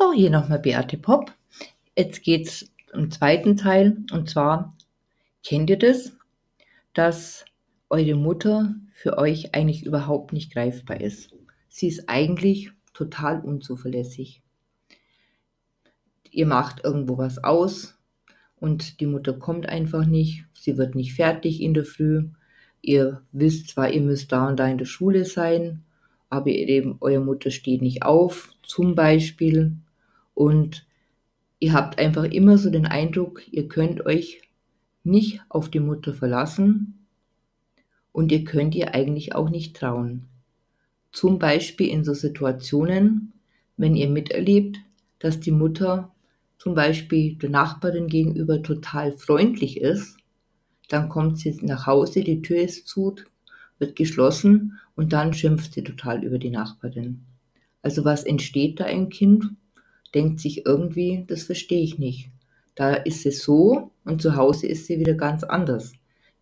So, hier nochmal Beate Pop. Jetzt geht's im zweiten Teil und zwar kennt ihr das, dass eure Mutter für euch eigentlich überhaupt nicht greifbar ist. Sie ist eigentlich total unzuverlässig. Ihr macht irgendwo was aus und die Mutter kommt einfach nicht. Sie wird nicht fertig in der Früh. Ihr wisst zwar, ihr müsst da und da in der Schule sein, aber eben eure Mutter steht nicht auf, zum Beispiel. Und ihr habt einfach immer so den Eindruck, ihr könnt euch nicht auf die Mutter verlassen und ihr könnt ihr eigentlich auch nicht trauen. Zum Beispiel in so Situationen, wenn ihr miterlebt, dass die Mutter zum Beispiel der Nachbarin gegenüber total freundlich ist, dann kommt sie nach Hause, die Tür ist zu, wird geschlossen und dann schimpft sie total über die Nachbarin. Also was entsteht da im Kind? Denkt sich irgendwie, das verstehe ich nicht. Da ist sie so und zu Hause ist sie wieder ganz anders.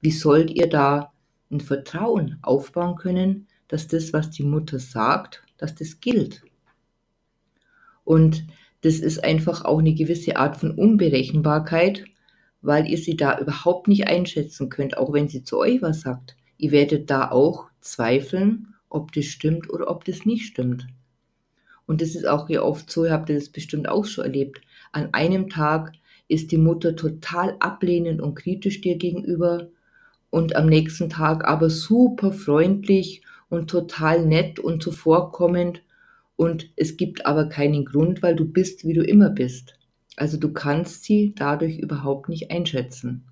Wie sollt ihr da ein Vertrauen aufbauen können, dass das, was die Mutter sagt, dass das gilt? Und das ist einfach auch eine gewisse Art von Unberechenbarkeit, weil ihr sie da überhaupt nicht einschätzen könnt, auch wenn sie zu euch was sagt. Ihr werdet da auch zweifeln, ob das stimmt oder ob das nicht stimmt. Und das ist auch hier oft so, ihr habt das bestimmt auch schon erlebt. An einem Tag ist die Mutter total ablehnend und kritisch dir gegenüber und am nächsten Tag aber super freundlich und total nett und zuvorkommend und es gibt aber keinen Grund, weil du bist, wie du immer bist. Also du kannst sie dadurch überhaupt nicht einschätzen.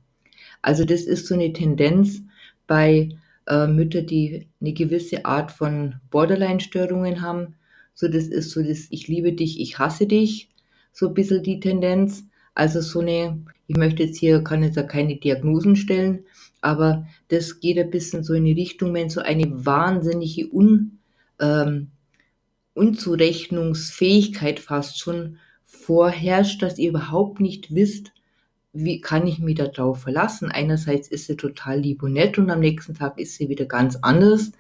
Also das ist so eine Tendenz bei äh, Müttern, die eine gewisse Art von Borderline-Störungen haben, so, das ist so das Ich liebe dich, ich hasse dich. So ein bisschen die Tendenz. Also so eine, ich möchte jetzt hier, kann jetzt ja keine Diagnosen stellen, aber das geht ein bisschen so in die Richtung, wenn so eine wahnsinnige Un, ähm, Unzurechnungsfähigkeit fast schon vorherrscht, dass ihr überhaupt nicht wisst, wie kann ich mich darauf verlassen. Einerseits ist sie total lieb und nett und am nächsten Tag ist sie wieder ganz anders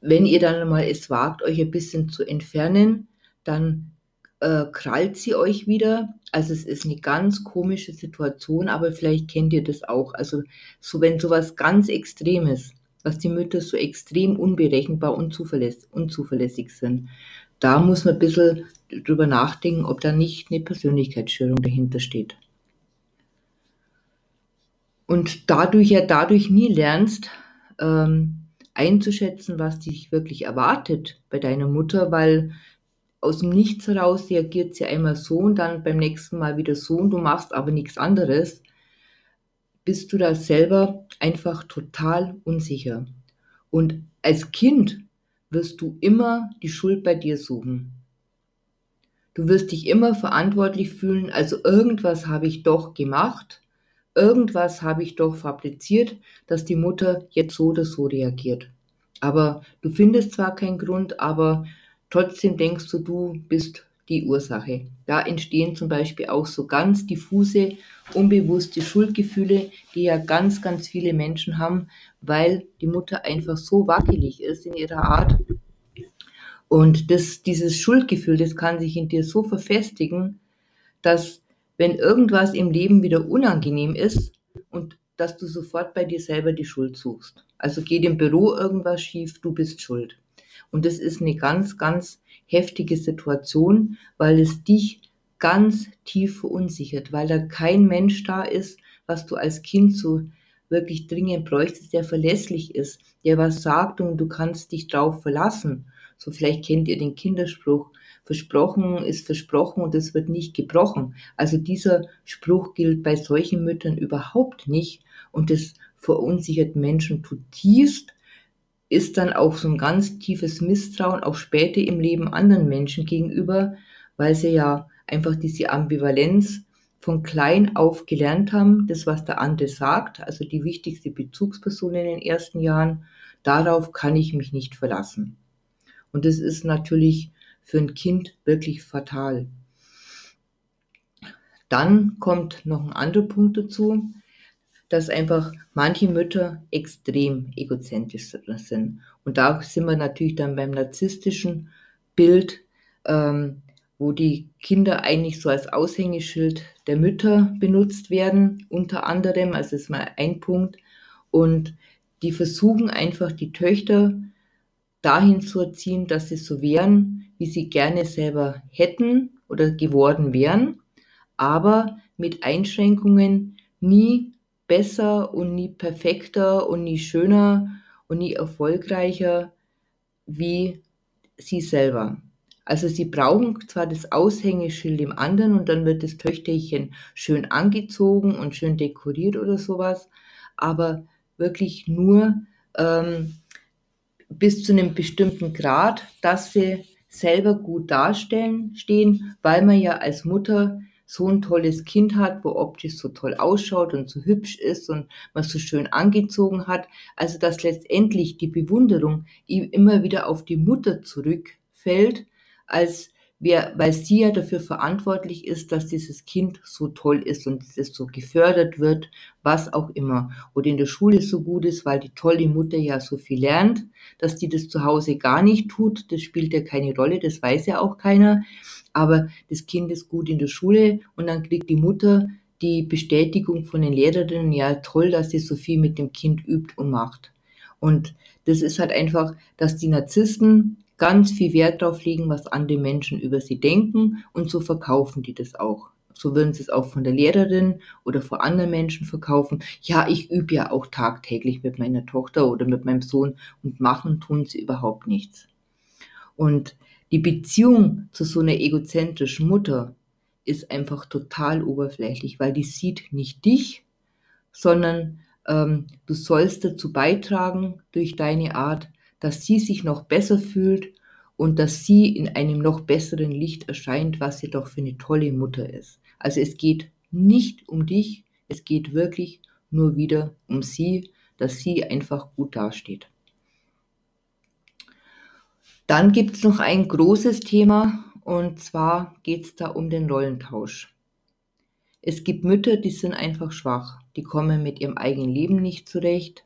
wenn ihr dann mal es wagt, euch ein bisschen zu entfernen, dann äh, krallt sie euch wieder. Also es ist eine ganz komische Situation, aber vielleicht kennt ihr das auch. Also so wenn sowas ganz Extremes, was die Mütter so extrem unberechenbar und unzuverläss unzuverlässig sind, da muss man ein bisschen drüber nachdenken, ob da nicht eine Persönlichkeitsstörung dahinter steht. Und dadurch ja dadurch nie lernst, ähm, einzuschätzen, was dich wirklich erwartet bei deiner Mutter, weil aus dem Nichts heraus reagiert sie einmal so und dann beim nächsten Mal wieder so und du machst aber nichts anderes, bist du da selber einfach total unsicher. Und als Kind wirst du immer die Schuld bei dir suchen. Du wirst dich immer verantwortlich fühlen, also irgendwas habe ich doch gemacht irgendwas habe ich doch fabriziert, dass die Mutter jetzt so oder so reagiert. Aber du findest zwar keinen Grund, aber trotzdem denkst du, du bist die Ursache. Da entstehen zum Beispiel auch so ganz diffuse, unbewusste Schuldgefühle, die ja ganz, ganz viele Menschen haben, weil die Mutter einfach so wackelig ist in ihrer Art. Und das, dieses Schuldgefühl, das kann sich in dir so verfestigen, dass wenn irgendwas im Leben wieder unangenehm ist und dass du sofort bei dir selber die Schuld suchst. Also geht im Büro irgendwas schief, du bist schuld. Und das ist eine ganz, ganz heftige Situation, weil es dich ganz tief verunsichert, weil da kein Mensch da ist, was du als Kind so wirklich dringend bräuchtest, der verlässlich ist, der was sagt und du kannst dich drauf verlassen. So vielleicht kennt ihr den Kinderspruch, versprochen ist versprochen und es wird nicht gebrochen. Also dieser Spruch gilt bei solchen Müttern überhaupt nicht und das verunsichert Menschen zutiefst, ist dann auch so ein ganz tiefes Misstrauen auch später im Leben anderen Menschen gegenüber, weil sie ja einfach diese Ambivalenz von klein auf gelernt haben, das, was der andere sagt, also die wichtigste Bezugsperson in den ersten Jahren, darauf kann ich mich nicht verlassen. Und das ist natürlich für ein Kind wirklich fatal. Dann kommt noch ein anderer Punkt dazu, dass einfach manche Mütter extrem egozentrisch sind. Und da sind wir natürlich dann beim narzisstischen Bild, ähm, wo die Kinder eigentlich so als Aushängeschild der Mütter benutzt werden, unter anderem, also ist mal ein Punkt. Und die versuchen einfach die Töchter dahin zu erziehen, dass sie so wären, wie sie gerne selber hätten oder geworden wären, aber mit Einschränkungen nie besser und nie perfekter und nie schöner und nie erfolgreicher wie sie selber. Also sie brauchen zwar das Aushängeschild im anderen und dann wird das Töchterchen schön angezogen und schön dekoriert oder sowas, aber wirklich nur ähm, bis zu einem bestimmten Grad, dass sie selber gut darstellen stehen, weil man ja als Mutter so ein tolles Kind hat, wo optisch so toll ausschaut und so hübsch ist und man so schön angezogen hat. Also dass letztendlich die Bewunderung immer wieder auf die Mutter zurückfällt, als wer, weil sie ja dafür verantwortlich ist, dass dieses Kind so toll ist und es so gefördert wird, was auch immer. Oder in der Schule so gut ist, weil die tolle Mutter ja so viel lernt, dass die das zu Hause gar nicht tut, das spielt ja keine Rolle, das weiß ja auch keiner. Aber das Kind ist gut in der Schule und dann kriegt die Mutter die Bestätigung von den Lehrerinnen, ja toll, dass sie so viel mit dem Kind übt und macht. Und das ist halt einfach, dass die Narzissten ganz viel Wert darauf legen, was andere Menschen über sie denken und so verkaufen die das auch. So würden sie es auch von der Lehrerin oder vor anderen Menschen verkaufen. Ja, ich übe ja auch tagtäglich mit meiner Tochter oder mit meinem Sohn und machen tun sie überhaupt nichts. Und die Beziehung zu so einer egozentrischen Mutter ist einfach total oberflächlich, weil die sieht nicht dich, sondern ähm, du sollst dazu beitragen durch deine Art, dass sie sich noch besser fühlt und dass sie in einem noch besseren Licht erscheint, was sie doch für eine tolle Mutter ist. Also es geht nicht um dich, es geht wirklich nur wieder um sie, dass sie einfach gut dasteht. Dann gibt es noch ein großes Thema und zwar geht es da um den Rollentausch. Es gibt Mütter, die sind einfach schwach, die kommen mit ihrem eigenen Leben nicht zurecht,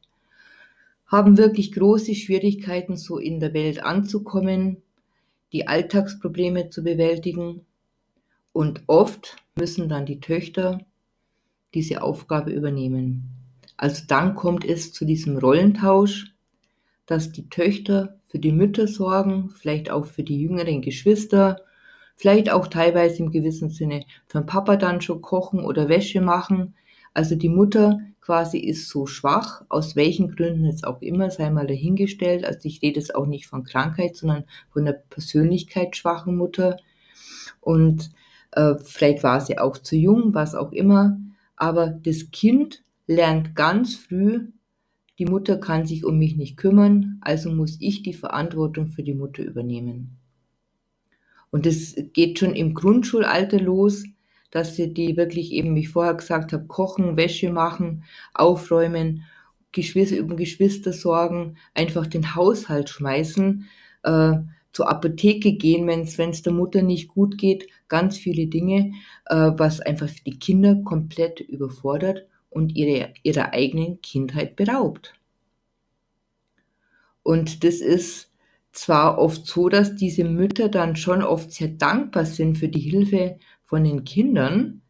haben wirklich große Schwierigkeiten, so in der Welt anzukommen, die Alltagsprobleme zu bewältigen. Und oft müssen dann die Töchter diese Aufgabe übernehmen. Also dann kommt es zu diesem Rollentausch, dass die Töchter für die Mütter sorgen, vielleicht auch für die jüngeren Geschwister, vielleicht auch teilweise im gewissen Sinne für den Papa dann schon kochen oder Wäsche machen. Also die Mutter quasi ist so schwach, aus welchen Gründen jetzt auch immer, sei mal dahingestellt. Also ich rede jetzt auch nicht von Krankheit, sondern von einer persönlichkeitsschwachen Mutter. Und äh, vielleicht war sie auch zu jung, was auch immer. Aber das Kind lernt ganz früh, die Mutter kann sich um mich nicht kümmern, also muss ich die Verantwortung für die Mutter übernehmen. Und das geht schon im Grundschulalter los, dass sie die wirklich eben, wie ich vorher gesagt habe, kochen, Wäsche machen, aufräumen, Geschwister, um Geschwister sorgen, einfach den Haushalt schmeißen, äh, zur Apotheke gehen, wenn es der Mutter nicht gut geht, ganz viele Dinge, äh, was einfach die Kinder komplett überfordert und ihre, ihrer eigenen Kindheit beraubt. Und das ist zwar oft so, dass diese Mütter dann schon oft sehr dankbar sind für die Hilfe von den Kindern.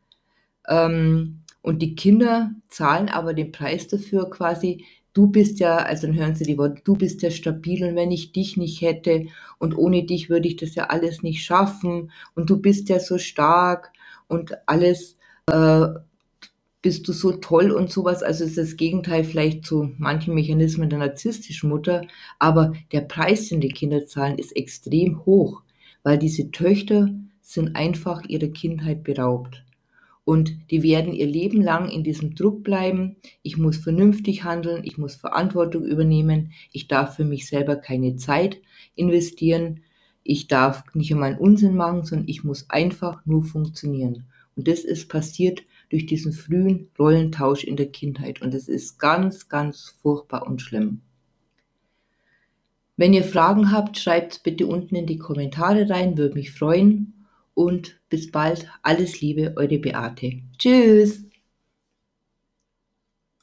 Ähm, und die Kinder zahlen aber den Preis dafür quasi, du bist ja, also dann hören sie die Worte, du bist ja stabil und wenn ich dich nicht hätte und ohne dich würde ich das ja alles nicht schaffen und du bist ja so stark und alles äh, bist du so toll und sowas. Also ist das Gegenteil vielleicht zu manchen Mechanismen der narzisstischen Mutter, aber der Preis, den die Kinder zahlen, ist extrem hoch, weil diese Töchter sind einfach ihrer Kindheit beraubt. Und die werden ihr Leben lang in diesem Druck bleiben. Ich muss vernünftig handeln, ich muss Verantwortung übernehmen, ich darf für mich selber keine Zeit investieren, ich darf nicht einmal einen Unsinn machen, sondern ich muss einfach nur funktionieren. Und das ist passiert durch diesen frühen Rollentausch in der Kindheit. Und es ist ganz, ganz furchtbar und schlimm. Wenn ihr Fragen habt, schreibt bitte unten in die Kommentare rein, würde mich freuen und bis bald. Alles Liebe, eure Beate. Tschüss.